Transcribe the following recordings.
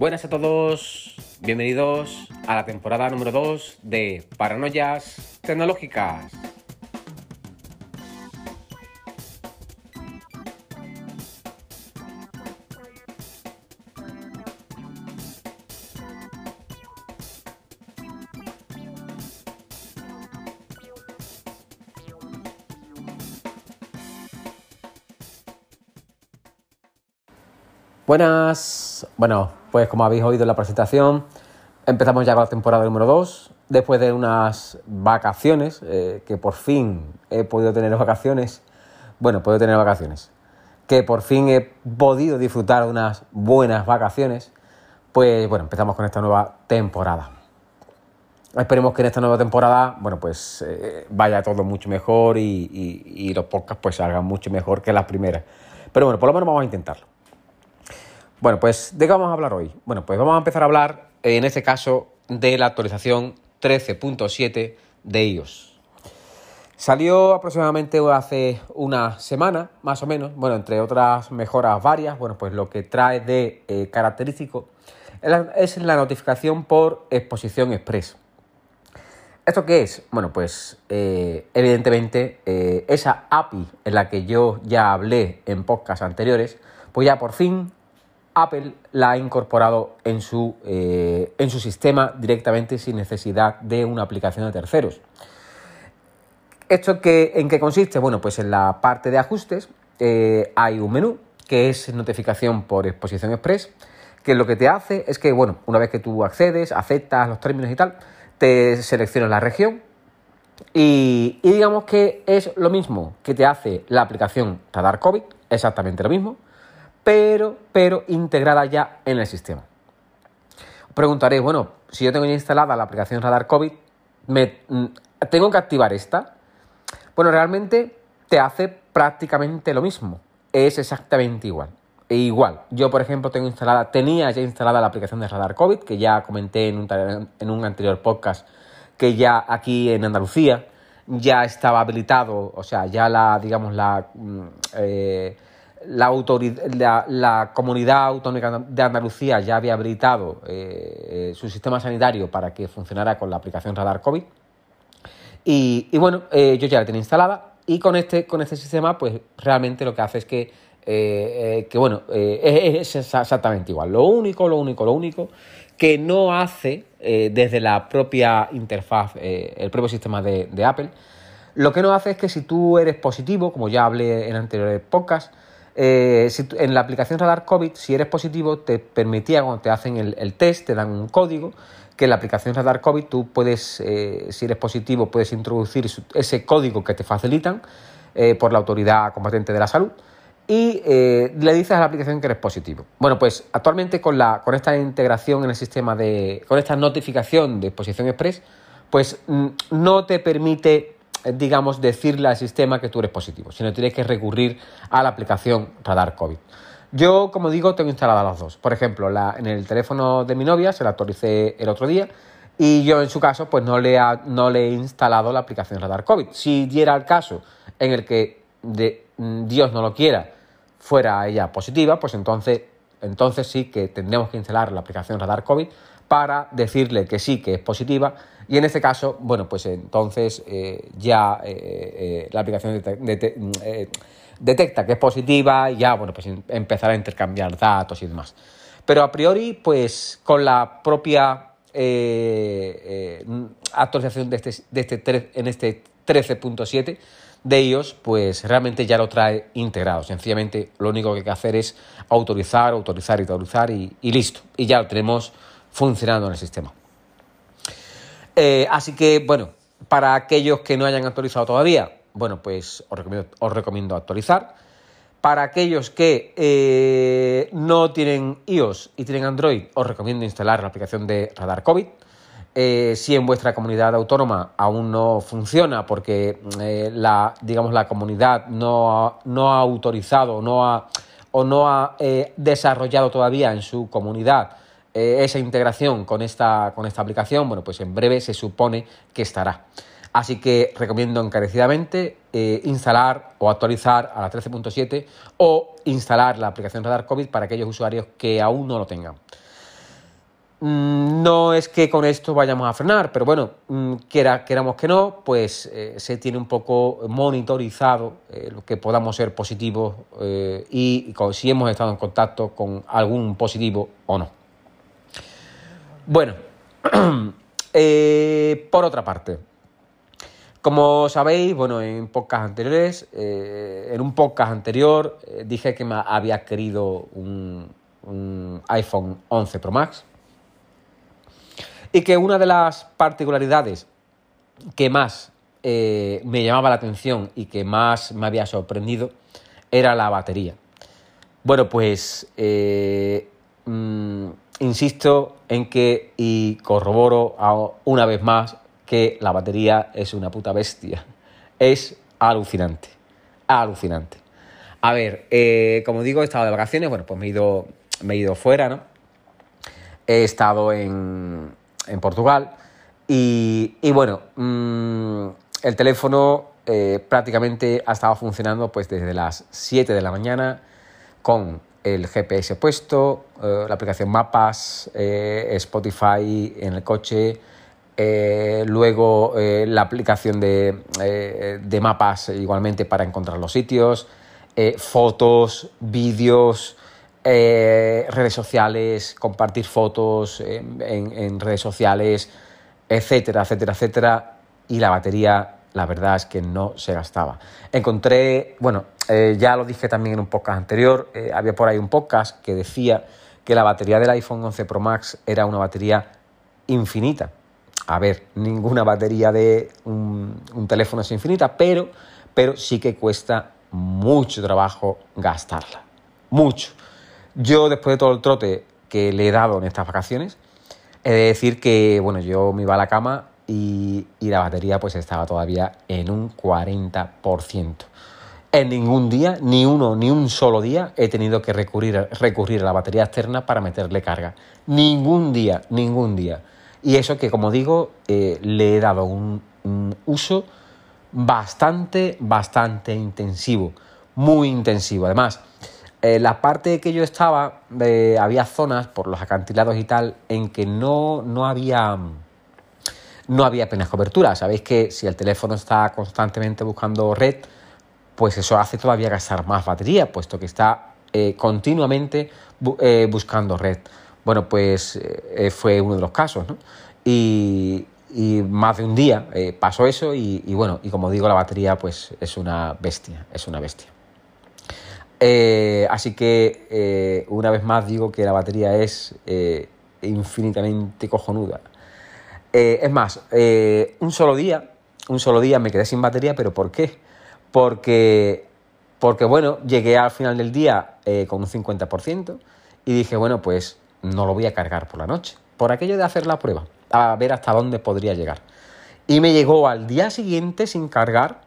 Buenas a todos, bienvenidos a la temporada número 2 de Paranoias Tecnológicas. Buenas, bueno, pues como habéis oído en la presentación, empezamos ya con la temporada número 2, después de unas vacaciones, eh, que por fin he podido tener vacaciones, bueno, puedo tener vacaciones, que por fin he podido disfrutar de unas buenas vacaciones, pues bueno, empezamos con esta nueva temporada. Esperemos que en esta nueva temporada, bueno, pues eh, vaya todo mucho mejor y, los podcasts pues salgan mucho mejor que las primeras. Pero bueno, por lo menos vamos a intentarlo. Bueno, pues ¿de qué vamos a hablar hoy? Bueno, pues vamos a empezar a hablar, en este caso, de la actualización 13.7 de iOS. Salió aproximadamente hace una semana, más o menos, bueno, entre otras mejoras varias, bueno, pues lo que trae de eh, característico es la notificación por exposición express. ¿Esto qué es? Bueno, pues eh, evidentemente eh, esa API en la que yo ya hablé en podcasts anteriores, pues ya por fin Apple la ha incorporado en su, eh, en su sistema directamente sin necesidad de una aplicación de terceros. ¿Esto qué, en qué consiste? Bueno, pues en la parte de ajustes eh, hay un menú que es notificación por exposición express, que lo que te hace es que, bueno, una vez que tú accedes, aceptas los términos y tal, te selecciona la región y, y digamos que es lo mismo que te hace la aplicación Radar COVID, exactamente lo mismo, pero, pero integrada ya en el sistema. Preguntaréis, bueno, si yo tengo ya instalada la aplicación Radar COVID, ¿me, mm, ¿tengo que activar esta? Bueno, realmente te hace prácticamente lo mismo. Es exactamente igual. E igual, yo por ejemplo tengo instalada, tenía ya instalada la aplicación de Radar COVID, que ya comenté en un, en un anterior podcast, que ya aquí en Andalucía ya estaba habilitado, o sea, ya la, digamos, la... Mm, eh, la, la, comunidad autónoma de Andalucía ya había habilitado eh, eh, su sistema sanitario para que funcionara con la aplicación Radar COVID. Y, bueno, eh, yo ya la tenía instalada y con este, con este sistema, pues realmente lo que hace es que, que bueno, es, exactamente igual. Lo único, lo único, lo único que no hace desde la propia interfaz, el propio sistema de, de Apple, lo que no hace es que si tú eres positivo, como ya hablé en anteriores podcasts, eh, en la aplicación Radar COVID, si eres positivo, te permitía cuando te hacen el, test, te dan un código, que en la aplicación Radar COVID tú puedes, eh, si eres positivo, puedes introducir ese código que te facilitan eh, por la autoridad competente de la salud y le dices a la aplicación que eres positivo. Bueno, pues actualmente con, la, con esta integración en el sistema de, con esta notificación de exposición express, pues mm, no te permite digamos, decirle al sistema que tú eres positivo, sino tienes que recurrir a la aplicación Radar COVID. Yo, como digo, tengo instaladas las dos. Por ejemplo, la, en el teléfono de mi novia se la actualicé el otro día y yo, en su caso, pues no le, no le he instalado la aplicación Radar COVID. Si diera el caso en el que de, mm, Dios no lo quiera fuera ella positiva, pues entonces, entonces sí que tendremos que instalar la aplicación Radar COVID para decirle que sí, que es positiva. Y en este caso, bueno, pues entonces eh, ya eh, eh, la aplicación detecta que es positiva y ya, bueno, pues em, empezará a intercambiar datos y demás. Pero a priori, pues con la propia actualización de este, de este en este 13.7 de iOS, pues realmente ya lo trae integrado. Sencillamente lo único que hay que hacer es autorizar, autorizar y autorizar y listo. Y ya lo tenemos funcionando en el sistema. Eh, así que, bueno, para aquellos que no hayan actualizado todavía, bueno, pues os recomiendo, actualizar. Para aquellos que eh, no tienen iOS y tienen Android, os recomiendo instalar la aplicación de Radar COVID. Eh, si en vuestra comunidad autónoma aún no funciona porque la, digamos, la comunidad no no ha autorizado no ha, o no ha desarrollado todavía en su comunidad eh, esa integración con esta, con esta aplicación, bueno, pues en breve se supone que estará. Así que recomiendo encarecidamente eh, instalar o actualizar a la 13.7 o instalar la aplicación Radar COVID para aquellos usuarios que aún no lo tengan. mm, no es que con esto vayamos a frenar, pero bueno, mm, quiera, queramos que no, pues eh, se tiene un poco monitorizado lo que podamos ser positivos y, si hemos estado en contacto con algún positivo o no. Bueno, por otra parte, como sabéis, bueno, en podcast anteriores, en un podcast anterior dije que me había querido un, iPhone 11 Pro Max. Y que una de las particularidades que más eh, me llamaba la atención y que más me había sorprendido era la batería. Bueno, pues eh, mm, insisto en que y corroboro una vez más que la batería es una puta bestia. Es alucinante, alucinante. A ver, eh, como digo, he estado de vacaciones, bueno, pues me he ido me he ido fuera, ¿no? He estado en, Portugal y, bueno, mm, el teléfono eh, prácticamente ha estado funcionando pues desde las 7 de la mañana con el GPS puesto, eh, la aplicación Mapas, eh, Spotify en el coche, luego la aplicación de, de, mapas igualmente para encontrar los sitios, fotos, vídeos, eh, redes sociales, compartir fotos en, redes sociales, etcétera, etcétera, etcétera. Y la batería, la verdad es que no se gastaba. Encontré, bueno, eh, ya lo dije también en un podcast anterior, eh, había por ahí un podcast que decía que la batería del iPhone 11 Pro Max era una batería infinita. A ver, ninguna batería de un, teléfono es infinita, pero, pero sí que cuesta mucho trabajo gastarla. Mucho. Yo, después de todo el trote que le he dado en estas vacaciones, he de decir que, bueno, yo me iba a la cama y, la batería pues estaba todavía en un 40%. En ningún día, ni uno, ni un solo día, he tenido que recurrir, recurrir a la batería externa para meterle carga. Ningún día, ningún día. Y eso que, como digo, eh, le he dado un, uso bastante, bastante intensivo. Muy intensivo. Además, eh, la parte que yo estaba, eh, había zonas por los acantilados y tal en que no, no había no había apenas cobertura. Sabéis que si el teléfono está constantemente buscando red, pues eso hace todavía gastar más batería, puesto que está eh, continuamente buscando red. Bueno, pues fue uno de los casos, ¿no? Y, más de un día pasó eso y, y bueno, y como digo, la batería pues es una bestia, es una bestia. Eh, así que eh, una vez más digo que la batería es eh, infinitamente cojonuda. Es más, un solo día, un solo día me quedé sin batería, pero ¿por qué? Porque, porque bueno, llegué al final del día con un 50% y dije, bueno, pues no lo voy a cargar por la noche, por aquello de hacer la prueba, a ver hasta dónde podría llegar. Y me llegó al día siguiente sin cargar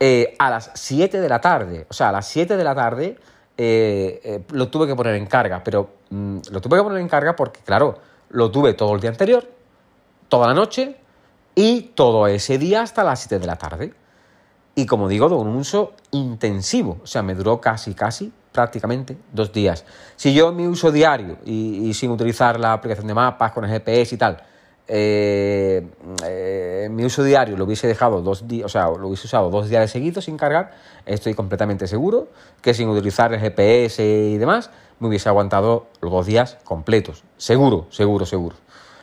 eh, a las 7 de la tarde. O sea, a las 7 de la tarde eh, eh, lo tuve que poner en carga, pero mm, lo tuve que poner en carga porque, claro, lo tuve todo el día anterior, toda la noche y todo ese día hasta las 7 de la tarde. Y como digo, de un uso intensivo. O sea, me duró casi, casi, prácticamente dos días. Si yo mi uso diario y sin utilizar la aplicación de mapas con el GPS y tal, eh, eh, mi uso diario lo hubiese dejado dos días, o sea, lo hubiese usado dos días seguidos sin cargar, estoy completamente seguro que sin utilizar el GPS y demás, me hubiese aguantado los dos días completos. Seguro, seguro, seguro.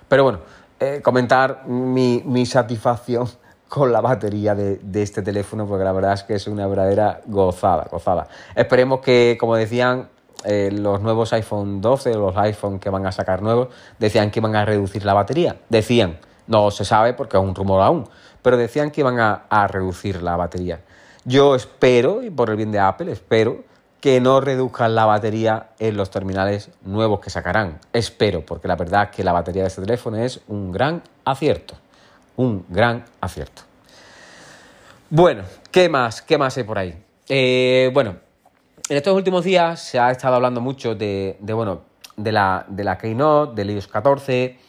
Pero bueno, eh, comentar mi, mi, satisfacción con la batería de, de, este teléfono, porque la verdad es que es una verdadera gozada, gozada. Esperemos que, como decían, eh, los nuevos iPhone 12, los iPhone que van a sacar nuevos, decían que iban a reducir la batería. Decían, no se sabe porque es un rumor aún, pero decían que iban a, reducir la batería. Yo espero, y por el bien de Apple, espero que no reduzcan la batería en los terminales nuevos que sacarán. Espero, porque la verdad es que la batería de este teléfono es un gran acierto. Un gran acierto. Bueno, ¿qué más? ¿Qué más hay por ahí? Eh, bueno, en estos últimos días se ha estado hablando mucho de, bueno, de la, de la Keynote, del iOS 14,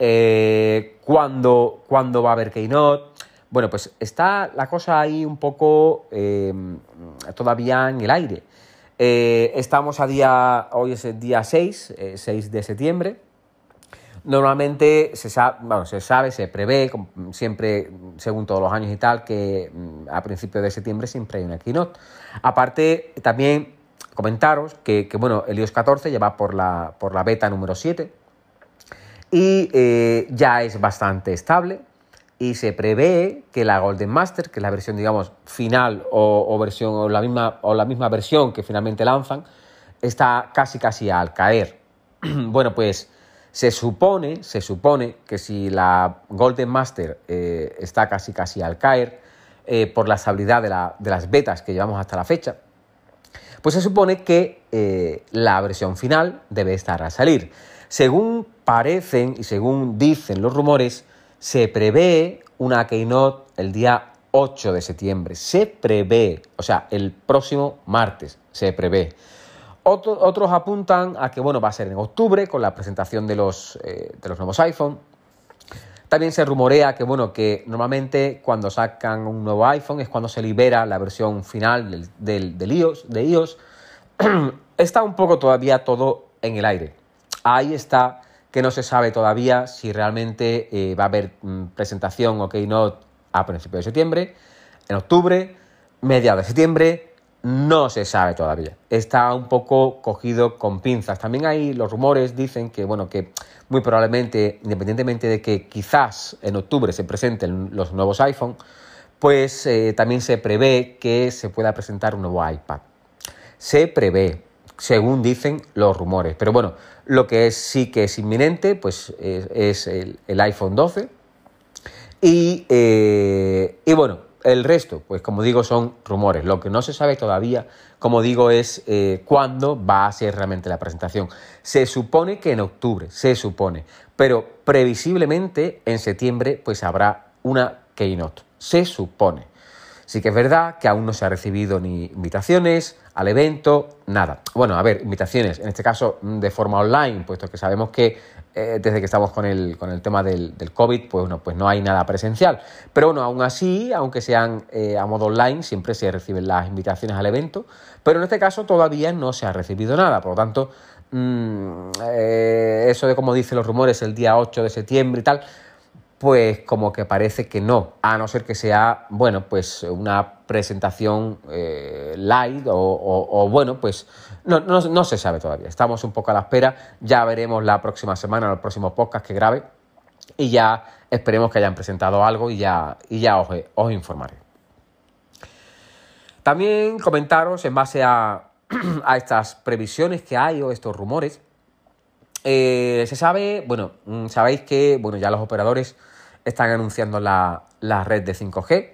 eh, ¿cuándo, va a haber Keynote. Bueno, pues está la cosa ahí un poco eh, todavía en el aire. Eh, estamos a día, hoy es el día 6, 6 de septiembre. Normalmente se sabe, se sabe, se prevé, siempre, según todos los años y tal, que mm, a principios de septiembre siempre hay una keynote. Aparte, también comentaros que, bueno, el iOS 14 ya va por la, por la beta número 7 y eh, ya es bastante estable y se prevé que la Golden Master, que es la versión, digamos, final o, versión, o, la misma, o la misma versión que finalmente lanzan, está casi casi al caer. bueno, pues se supone, se supone que si la Golden Master eh, está casi casi al caer, eh, por la estabilidad de, las betas que llevamos hasta la fecha, pues se supone que eh, la versión final debe estar a salir. Según parecen y según dicen los rumores, se prevé una Keynote el día 8 de septiembre. Se prevé, o sea, el próximo martes se prevé otros apuntan a que bueno, va a ser en octubre con la presentación de los, eh, de los nuevos iPhone. También se rumorea que, bueno, que normalmente cuando sacan un nuevo iPhone es cuando se libera la versión final del, del, iOS, de iOS. está un poco todavía todo en el aire. Ahí está que no se sabe todavía si realmente eh, va a haber mm, presentación o keynote a principios de septiembre, en octubre, mediados de septiembre, no se sabe todavía. Está un poco cogido con pinzas. También hay los rumores dicen que bueno que muy probablemente, independientemente de que quizás en octubre se presenten los nuevos iPhone, pues eh, también se prevé que se pueda presentar un nuevo iPad. Se prevé, según dicen los rumores. Pero bueno, lo que es, sí que es inminente, pues es, el, iPhone 12. Y, eh, y bueno, el resto, pues como digo, son rumores. Lo que no se sabe todavía, como digo, es eh, cuándo va a ser realmente la presentación. Se supone que en octubre, se supone, pero previsiblemente en septiembre pues habrá una keynote. Se supone. Sí que es verdad que aún no se ha recibido ni invitaciones al evento, nada. Bueno, a ver, invitaciones, en este caso de forma online, puesto que sabemos que eh, desde que estamos con el, con el tema del, del, COVID, pues, bueno, pues no hay nada presencial. Pero bueno, aún así, aunque sean eh, a modo online, siempre se reciben las invitaciones al evento, pero en este caso todavía no se ha recibido nada. Por lo tanto, mm, eh, eso de como dicen los rumores, el día 8 de septiembre y tal, pues como que parece que no, a no ser que sea, bueno, pues una presentación eh, light o, bueno, pues no, no, se sabe todavía. Estamos un poco a la espera, ya veremos la próxima semana, el próximo podcast que grabe y ya esperemos que hayan presentado algo y ya, y ya os, informaré. También comentaros en base a, a estas previsiones que hay o estos rumores. Eh, se sabe, bueno, mm, sabéis que, bueno, ya los operadores están anunciando la, red de 5G.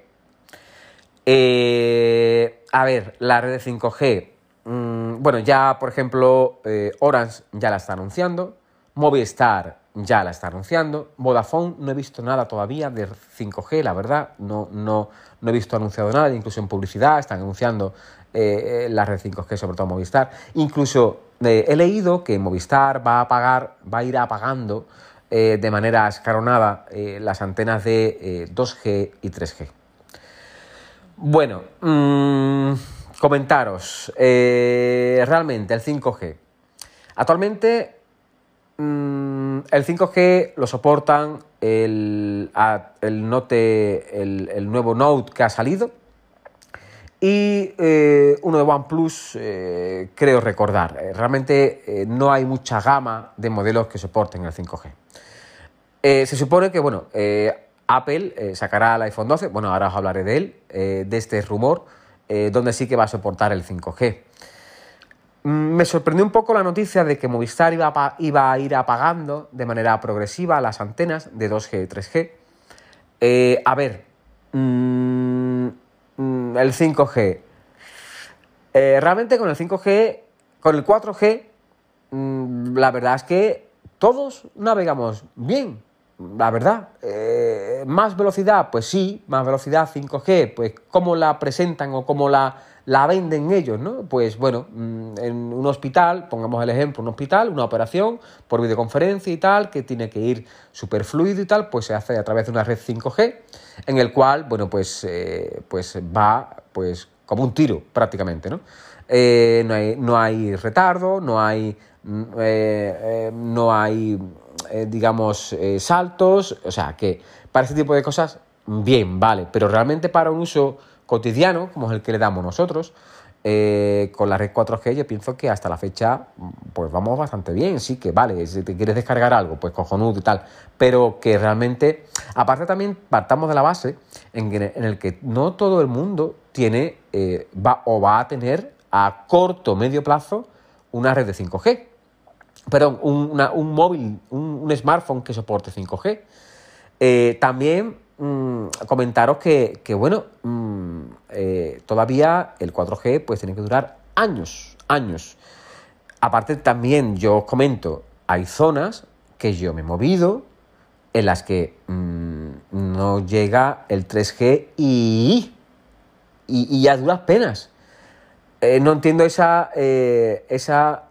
Eh, a ver, la red de 5G, mm, bueno, ya por ejemplo eh, Orange ya la está anunciando, Movistar ya la está anunciando, Vodafone no he visto nada todavía de 5G, la verdad, no, no, no he visto anunciado nada, incluso en publicidad están anunciando eh, la red 5G, sobre todo Movistar. Incluso he leído que Movistar va a pagar, va a ir apagando eh, de manera escaronada eh, las antenas de 2G eh, y 3G. Bueno, mm, comentaros, realmente el 5G. Actualmente mm, el 5G lo soportan el, el Note, el, nuevo Note que ha salido, y uno de OnePlus, creo recordar. realmente no hay mucha gama de modelos que soporten el 5G. Eh, se supone que, bueno, eh, Apple eh, sacará el iPhone 12, bueno, ahora os hablaré de él, de este rumor, donde sí que va a soportar el 5G. Mm, me sorprendió un poco la noticia de que Movistar iba a, iba a ir apagando de manera progresiva las antenas de 2G y 3G. a ver, mm, mm, el 5G. realmente con el 5G, con el 4G, la verdad es que todos navegamos bien la verdad, eh, más velocidad, pues sí, más velocidad 5G, pues cómo la presentan o cómo la, la venden ellos, ¿no? Pues bueno, mm, en un hospital, pongamos el ejemplo, un hospital, una operación por videoconferencia y tal, que tiene que ir súper fluido y tal, pues se hace a través de una red 5G, en el cual, bueno, pues, eh, pues va pues como un tiro prácticamente, ¿no? Eh, no, hay, no hay retardo, no hay, mm, no hay eh, digamos, eh, saltos, o sea, que para ese tipo de cosas, bien, vale, pero realmente para un uso cotidiano, como es el que le damos nosotros, eh, con la red 4G yo pienso que hasta la fecha pues vamos bastante bien, sí que vale, si te quieres descargar algo, pues cojonudo y tal, pero que realmente, aparte también partamos de la base en, el que no todo el mundo tiene va, o va a tener a corto o medio plazo una red de 5G perdón, un, móvil, un, smartphone que soporte 5G. Eh, también mm, comentaros que, bueno, mm, eh, todavía el 4G pues tiene que durar años, años. Aparte también yo os comento, hay zonas que yo me he movido en las que mm, no llega el 3G y, y, a duras penas. Eh, no entiendo esa, esa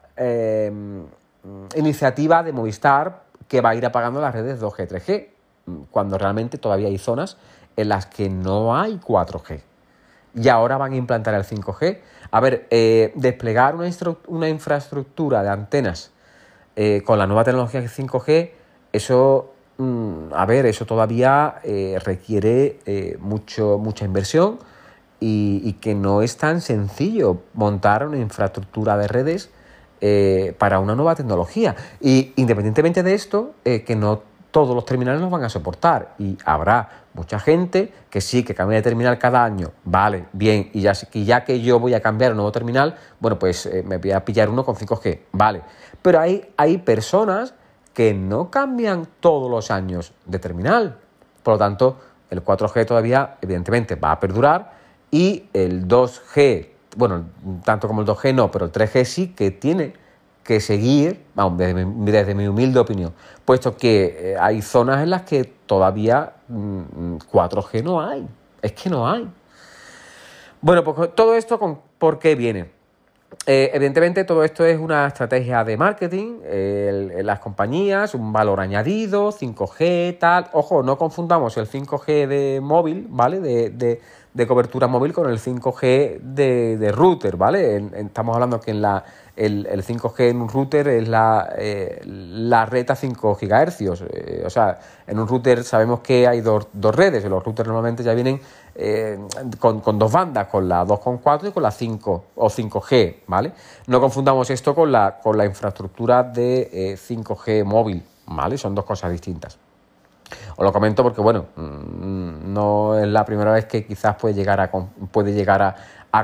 Mm, iniciativa de Movistar que va a ir apagando las redes 2G, 3G, mm, cuando realmente todavía hay zonas en las que no hay 4G. Y ahora van a implantar el 5G. A ver, eh, desplegar una, una, infraestructura de antenas eh, con la nueva tecnología 5G, eso, mm, a ver, eso todavía eh, requiere mucho, mucha inversión y, y que no es tan sencillo montar una infraestructura de redes eh, para una nueva tecnología. Y independientemente de esto, eh, que no todos los terminales los van a soportar. Y habrá mucha gente que sí, que cambia de terminal cada año, vale, bien, y ya, ya que yo voy a cambiar un nuevo terminal, bueno, pues eh, me voy a pillar uno con 5G, vale. Pero hay, hay personas que no cambian todos los años de terminal. Por lo tanto, el 4G todavía, evidentemente, va a perdurar. Y el 2G bueno, tanto como el 2G no, pero el 3G sí que tiene que seguir, vamos, desde mi, humilde opinión, puesto que eh, hay zonas en las que todavía 4G mm, no hay, es que no hay. Bueno, pues todo esto, con, ¿por qué viene? Eh, evidentemente todo esto es una estrategia de marketing, en las compañías, un valor añadido, 5G, tal. Ojo, no confundamos el 5G de móvil, ¿vale? de cobertura móvil con el 5G de, router, ¿vale? estamos hablando que en la, el, 5G en un router es la, eh, la red a 5 GHz. Eh, o sea, en un router sabemos que hay dos, dos redes. Los routers normalmente ya vienen eh, con, dos bandas, con la 2.4 y con la 5 o 5G, ¿vale? No confundamos esto con la, con la infraestructura de 5G móvil, ¿vale? Son dos cosas distintas. Os lo comento porque, bueno, mm, no es la primera vez que quizás puede llegar a, puede llegar a,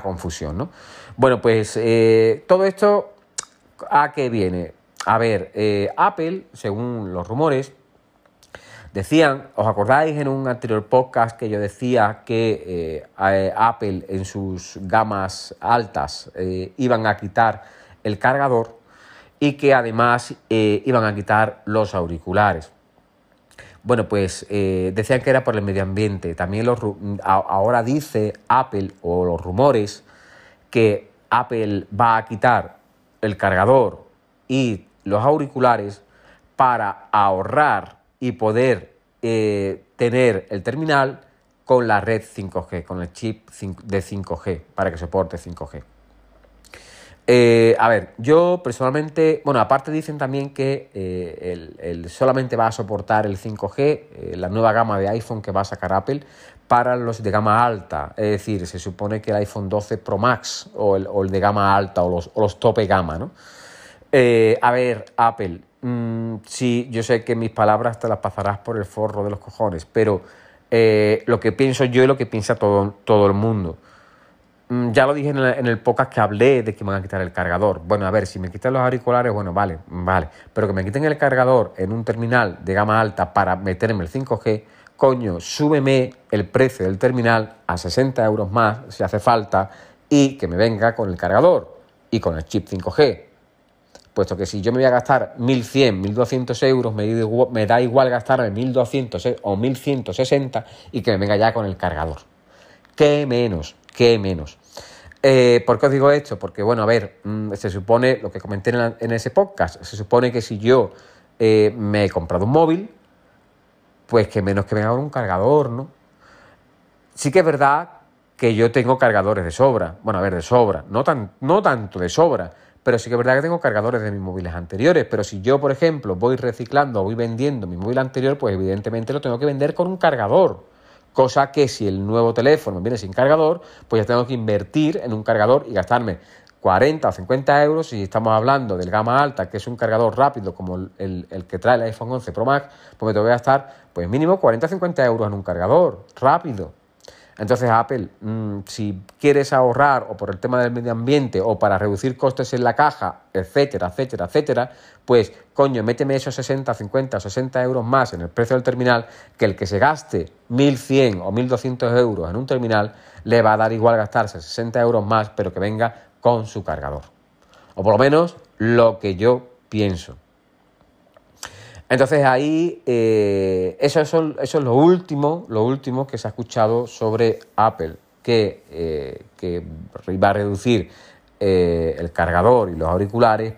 confusión, ¿no? Bueno, pues eh, todo esto, ¿a qué viene? A ver, eh, Apple, según los rumores, decían, ¿os acordáis en un anterior podcast que yo decía que eh, Apple en sus gamas altas iban a quitar el cargador y que además iban a quitar los auriculares? Bueno, pues eh, decían que era por el medio ambiente. También los, ahora dice Apple o los rumores que Apple va a quitar el cargador y los auriculares para ahorrar y poder eh, tener el terminal con la red 5G, con el chip de 5G, para que soporte 5G. Eh, a ver, yo personalmente, bueno, aparte dicen también que eh, el, solamente va a soportar el 5G, eh, la nueva gama de iPhone que va a sacar Apple, para los de gama alta. Es decir, se supone que el iPhone 12 Pro Max o el, de gama alta o los, o los tope gama, ¿no? a ver, Apple, mm, sí, yo sé que mis palabras te las pasarás por el forro de los cojones, pero lo que pienso yo y lo que piensa todo, todo el mundo. Mm, ya lo dije en el, en podcast que hablé de que me van a quitar el cargador. Bueno, a ver, si me quitan los auriculares, bueno, vale, vale. Pero que me quiten el cargador en un terminal de gama alta para meterme el 5G, coño, súbeme el precio del terminal a 60 euros más, si hace falta, y que me venga con el cargador y con el chip 5G. Puesto que si yo me voy a gastar 1.100, 1.200 euros, me, da igual gastarme 1.200 o 1.160 y que me venga ya con el cargador. ¿Qué menos? ¿Qué menos? Eh, ¿Por qué os digo esto? Porque, bueno, a ver, mm, se supone, lo que comenté en, ese podcast, se supone que si yo eh, me he comprado un móvil, pues que menos que me haga un cargador, ¿no? Sí que es verdad que yo tengo cargadores de sobra, bueno, a ver, de sobra, no, tan, no tanto de sobra, pero sí que es verdad que tengo cargadores de mis móviles anteriores. Pero si yo, por ejemplo, voy reciclando o voy vendiendo mi móvil anterior, pues evidentemente lo tengo que vender con un cargador. Cosa que si el nuevo teléfono viene sin cargador, pues ya tengo que invertir en un cargador y gastarme 40 o 50 euros, si estamos hablando del gama alta, que es un cargador rápido como el, que trae el iPhone 11 Pro Max, pues me tengo que gastar pues mínimo 40 o 50 euros en un cargador rápido. Entonces Apple, mm, si quieres ahorrar o por el tema del medio ambiente o para reducir costes en la caja, etcétera, etcétera, etcétera, pues coño, méteme esos 60, 50 o 60 euros más en el precio del terminal que el que se gaste 1.100 o 1.200 euros en un terminal le va a dar igual gastarse 60 euros más, pero que venga con su cargador. O por lo menos lo que yo pienso. Entonces ahí eh, eso, es lo último, lo último que se ha escuchado sobre Apple, que, eh, que va a reducir eh, el cargador y los auriculares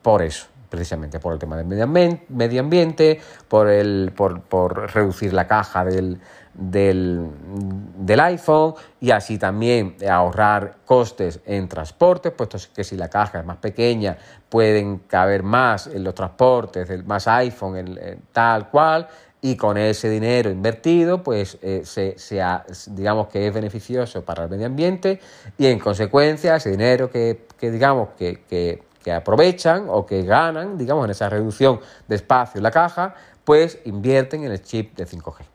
por eso, precisamente por el tema del medio ambiente, por, el, por, por reducir la caja del, del, del, iPhone y así también ahorrar costes en transporte, puesto que si la caja es más pequeña pueden caber más en los transportes, más iPhone, tal cual, y con ese dinero invertido, pues eh, se, digamos que es beneficioso para el medio ambiente y en consecuencia ese dinero que, digamos que, que aprovechan o que ganan, digamos, en esa reducción de espacio en la caja, pues invierten en el chip de 5G.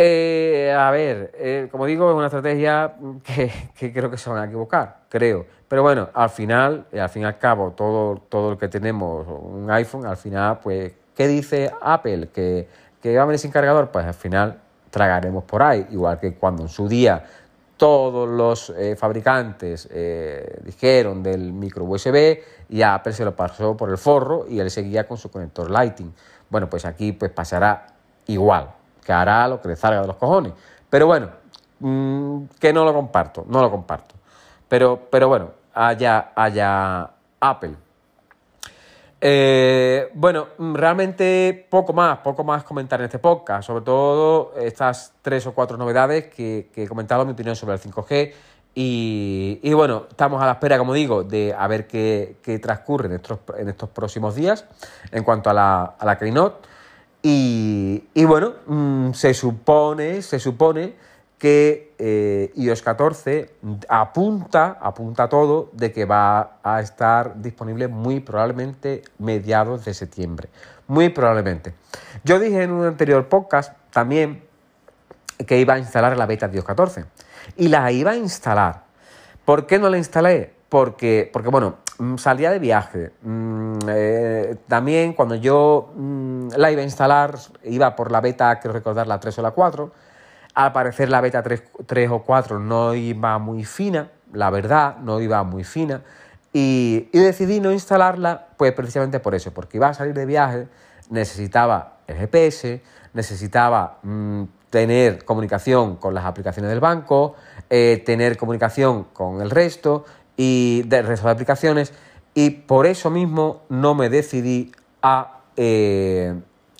Eh, a ver, eh, como digo, es una estrategia que, creo que se van a equivocar, creo. Pero bueno, al final, eh, al fin y al cabo, todo, todo lo que tenemos, un iPhone, al final, pues, ¿qué dice Apple? ¿Que, que va a venir sin cargador? Pues al final tragaremos por ahí, igual que cuando en su día todos los fabricantes dijeron del micro USB y Apple se lo pasó por el forro y él seguía con su conector Lighting. Bueno, pues aquí pues pasará igual que hará lo que le salga de los cojones. Pero bueno, mm, que no lo comparto, no lo comparto. Pero, pero bueno, haya, haya Apple. Eh, bueno, realmente poco más, poco más comentar en este podcast, sobre todo estas tres o cuatro novedades que, he comentado, mi opinión sobre el 5G. Y, bueno, estamos a la espera, como digo, de a ver qué, transcurre en estos, en estos próximos días en cuanto a la, a la Keynote. Y, bueno, mm, se supone, se supone que eh, iOS 14 apunta, apunta todo de que va a estar disponible muy probablemente mediados de septiembre. Muy probablemente. Yo dije en un anterior podcast también que iba a instalar la beta de iOS 14. Y la iba a instalar. ¿Por qué no la instalé? Porque, porque bueno, salía de viaje. Mm, eh, también cuando yo mm, la iba a instalar, iba por la beta, quiero recordar, la 3 o la 4. Al parecer la beta 3, 3 o 4 no iba muy fina, la verdad, no iba muy fina. Y, y, decidí no instalarla, pues precisamente por eso, porque iba a salir de viaje, necesitaba el GPS, necesitaba tener comunicación con las aplicaciones del banco, eh, tener comunicación con el resto y del resto de aplicaciones y por eso mismo no me decidí a eh,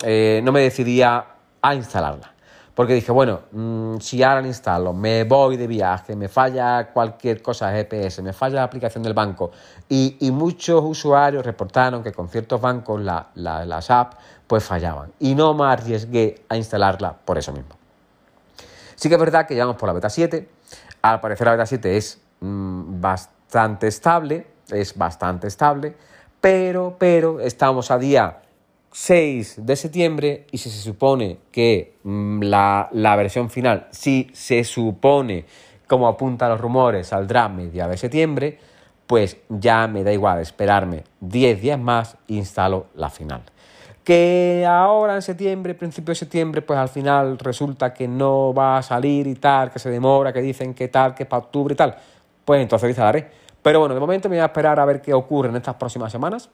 eh, no me decidí a, instalarla. Porque dije bueno mm, si ahora la instalo me voy de viaje me falla cualquier cosa GPS me falla la aplicación del banco y, muchos usuarios reportaron que con ciertos bancos las apps pues fallaban. Y no me arriesgué a instalarla por eso mismo. Sí que es verdad que llevamos por la beta 7 al parecer la beta 7 es mm, bastante bastante estable, es bastante estable, pero, pero estamos a día 6 de septiembre y si se supone que mm, la, la, versión final, si se supone, como apuntan los rumores, saldrá a media de septiembre, pues ya me da igual esperarme 10 días más instalo la final. Que ahora en septiembre, principio de septiembre, pues al final resulta que no va a salir y tal, que se demora, que dicen que tal, que para octubre y tal pues entonces instalaré. Pero bueno, de momento me voy a esperar a ver qué ocurre en estas próximas semanas.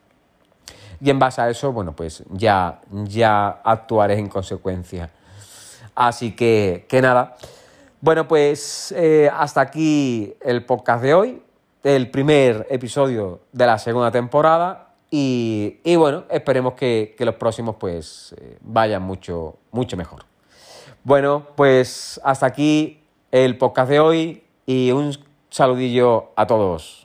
Y en base a eso, bueno, pues ya, ya actuaré en consecuencia. Así que, que nada. Bueno, pues eh, hasta aquí el podcast de hoy, el primer episodio de la segunda temporada. Y, bueno, esperemos que, los próximos pues eh, vayan mucho, mucho mejor. Bueno, pues hasta aquí el podcast de hoy y un saludillo a todos.